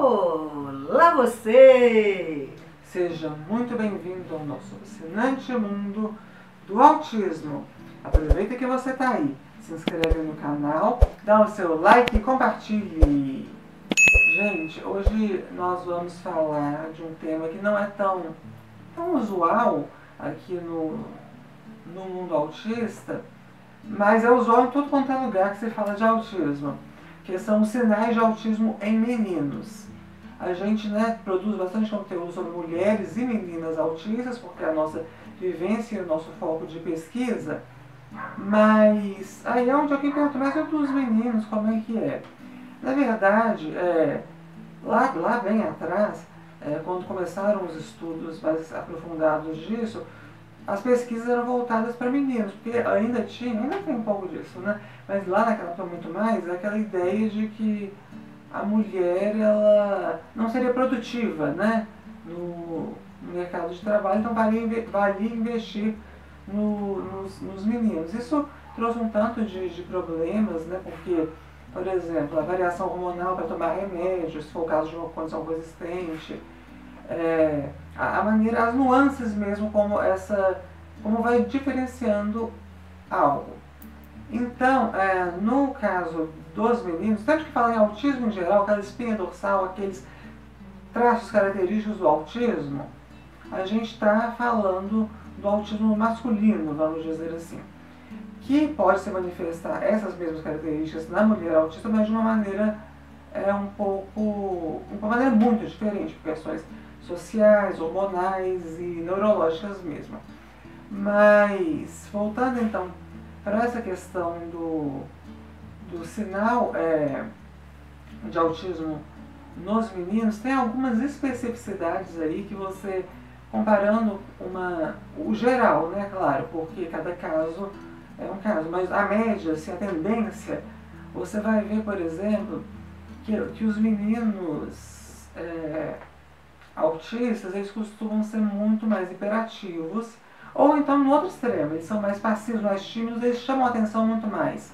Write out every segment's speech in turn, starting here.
Olá você! Seja muito bem-vindo ao nosso fascinante mundo do autismo. Aproveita que você está aí, se inscreve no canal, dá o seu like e compartilhe. Gente, hoje nós vamos falar de um tema que não é tão, tão usual aqui no, no mundo autista, mas é usual em todo quanto é lugar que se fala de autismo que são os sinais de autismo em meninos. A gente né, produz bastante conteúdo sobre mulheres e meninas autistas, porque é a nossa vivência e o nosso foco de pesquisa. Mas aí é onde alguém pergunta, mas e dos meninos, como é que é? Na verdade, é, lá, lá bem atrás, é, quando começaram os estudos mais aprofundados disso, as pesquisas eram voltadas para meninos, porque ainda tinha, ainda tem um pouco disso, né? Mas lá naquela época muito mais, aquela ideia de que a mulher ela não seria produtiva, né? No, mercado de trabalho, então valia, valia investir no, nos, nos, meninos. Isso trouxe um tanto de, de problemas, né? Porque, por exemplo, a variação hormonal para tomar remédios, se for o caso de uma condição resistente, é, a, a, maneira, as nuances mesmo, como essa, como vai diferenciando algo. Então, é, no caso dos meninos, sempre que fala em autismo em geral, aquela espinha dorsal, aqueles traços característicos do autismo, a gente está falando do autismo masculino, vamos dizer assim, que pode se manifestar essas mesmas características na mulher autista, mas de uma maneira é um pouco, uma maneira muito diferente, por questões sociais, hormonais e neurológicas mesmo. Mas, voltando então para essa questão do, do sinal é, de autismo nos meninos, tem algumas especificidades aí que você, comparando uma, o geral, né, claro, porque cada caso é um caso, mas a média, assim, a tendência, você vai ver, por exemplo, que, que os meninos é, autistas, eles costumam ser muito mais hiperativos, ou então no outro extremo, eles são mais passivos, mais tímidos, eles chamam a atenção muito mais.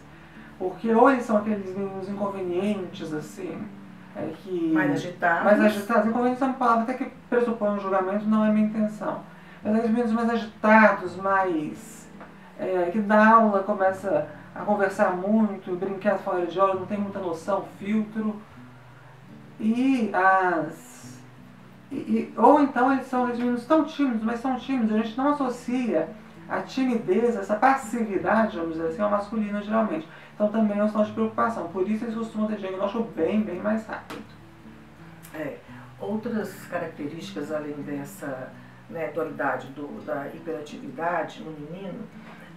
Porque ou eles são aqueles meninos inconvenientes, assim, é, que... Mais agitados. Mais agitados. Inconvenientes é uma palavra até que pressupõe um julgamento, não é minha intenção. Mas aqueles meninos mais agitados, mais... É, que na aula começa a conversar muito, brincar fora de hora, não tem muita noção, filtro. E as e, ou então eles são meninos tão tímidos, mas são tímidos, a gente não associa a timidez, essa passividade, vamos dizer assim, ao masculino geralmente. Então também é um sinal de preocupação. Por isso eles costumam ter diagnóstico bem, bem mais rápido. É, outras características além dessa né, dualidade do, da hiperatividade no menino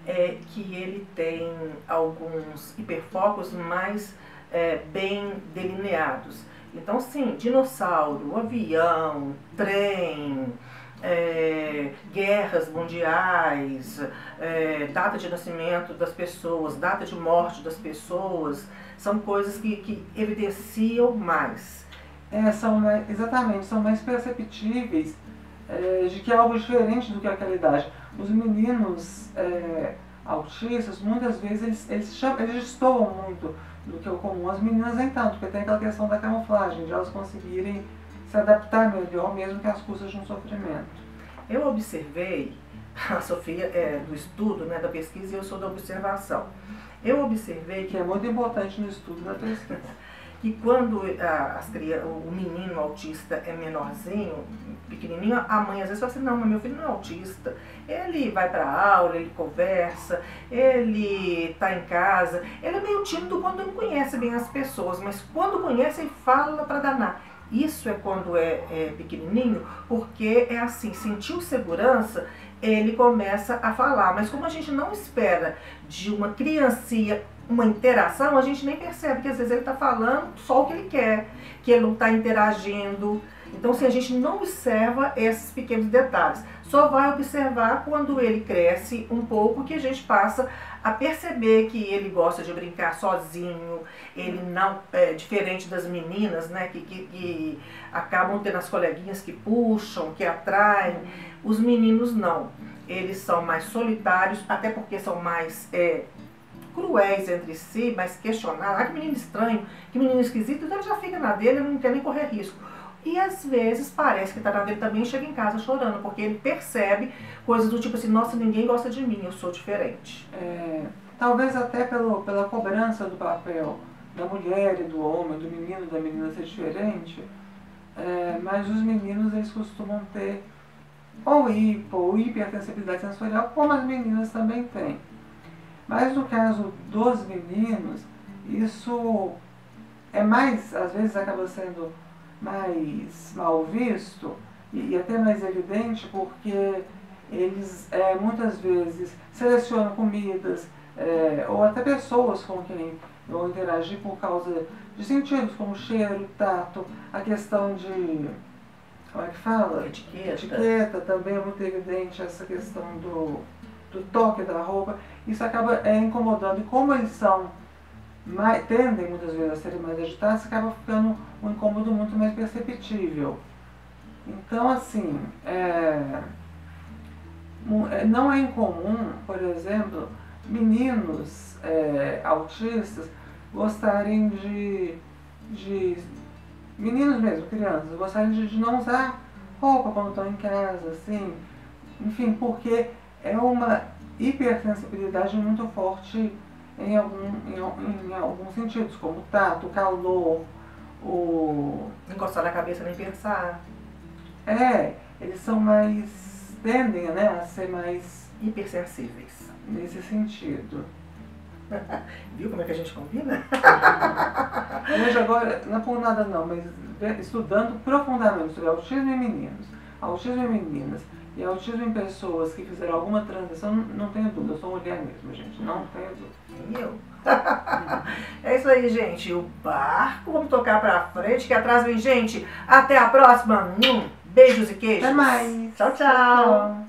é que ele tem alguns hiperfocos mais é, bem delineados. Então, sim, dinossauro, avião, trem, é, guerras mundiais, é, data de nascimento das pessoas, data de morte das pessoas, são coisas que, que evidenciam mais. É, são exatamente, são mais perceptíveis é, de que é algo diferente do que aquela idade. Os meninos é, autistas, muitas vezes, eles, eles, chamam, eles muito do que o comum. As meninas nem tanto, porque tem aquela questão da camuflagem, de elas conseguirem se adaptar melhor, mesmo que as custas de um sofrimento. Eu observei, a Sofia é do estudo, né, da pesquisa, e eu sou da observação. Eu observei que é muito importante no estudo da pesquisa. que quando a, as, o menino autista é menorzinho, pequenininho, a mãe às vezes fala assim, não, mas meu filho não é autista. Ele vai para aula, ele conversa, ele está em casa. Ele é meio tímido quando não conhece bem as pessoas, mas quando conhece, ele fala para danar. Isso é quando é, é pequenininho, porque é assim, sentiu segurança, ele começa a falar. Mas como a gente não espera de uma criancinha uma interação, a gente nem percebe que às vezes ele está falando só o que ele quer, que ele não está interagindo. Então, se a gente não observa esses pequenos detalhes, só vai observar quando ele cresce um pouco que a gente passa a perceber que ele gosta de brincar sozinho, ele não é diferente das meninas, né, que, que, que acabam tendo as coleguinhas que puxam, que atraem. Os meninos não, eles são mais solitários, até porque são mais é, cruéis entre si, mas questionar, ah, que menino estranho, que menino esquisito, então ele já fica na dele, ele não quer nem correr risco. E às vezes parece que está na dele também chega em casa chorando, porque ele percebe coisas do tipo assim, nossa, ninguém gosta de mim, eu sou diferente. É, talvez até pelo, pela cobrança do papel da mulher e do homem, do menino e da menina ser diferente, é, mas os meninos eles costumam ter ou hipo ou hipersensibilidade sensorial, como as meninas também têm. Mas no caso dos meninos, isso é mais, às vezes acaba sendo mais mal visto e, e até mais evidente porque eles é, muitas vezes selecionam comidas é, ou até pessoas com quem vão interagir por causa de sentidos como cheiro, tato, a questão de. Como é que fala? Etiqueta. Etiqueta também é muito evidente essa questão do, do toque da roupa. Isso acaba é, incomodando. E como eles são mais, tendem muitas vezes a serem mais agitados, acaba ficando um incômodo muito mais perceptível. Então, assim, é, é não é incomum, por exemplo, meninos é, autistas gostarem de, de. Meninos mesmo, crianças, gostarem de, de não usar roupa quando estão em casa, assim. Enfim, porque é uma hipersensibilidade muito forte em, algum, em, em alguns sentidos, como tato, calor, o. Encostar na cabeça nem pensar. É, eles são mais. tendem né, a ser mais. hipersensíveis. Nesse sentido. Viu como é que a gente combina? Hoje agora, não é por nada não, mas estudando profundamente sobre autismo em meninos, autismo em meninas e autismo em pessoas que fizeram alguma transição, não tenho dúvida, eu sou mulher mesmo, gente, não tenho dúvida. Eu? é isso aí, gente. O barco, vamos tocar pra frente, que atrás vem gente. Até a próxima. Beijos e queijos. Até mais. tchau. tchau. tchau.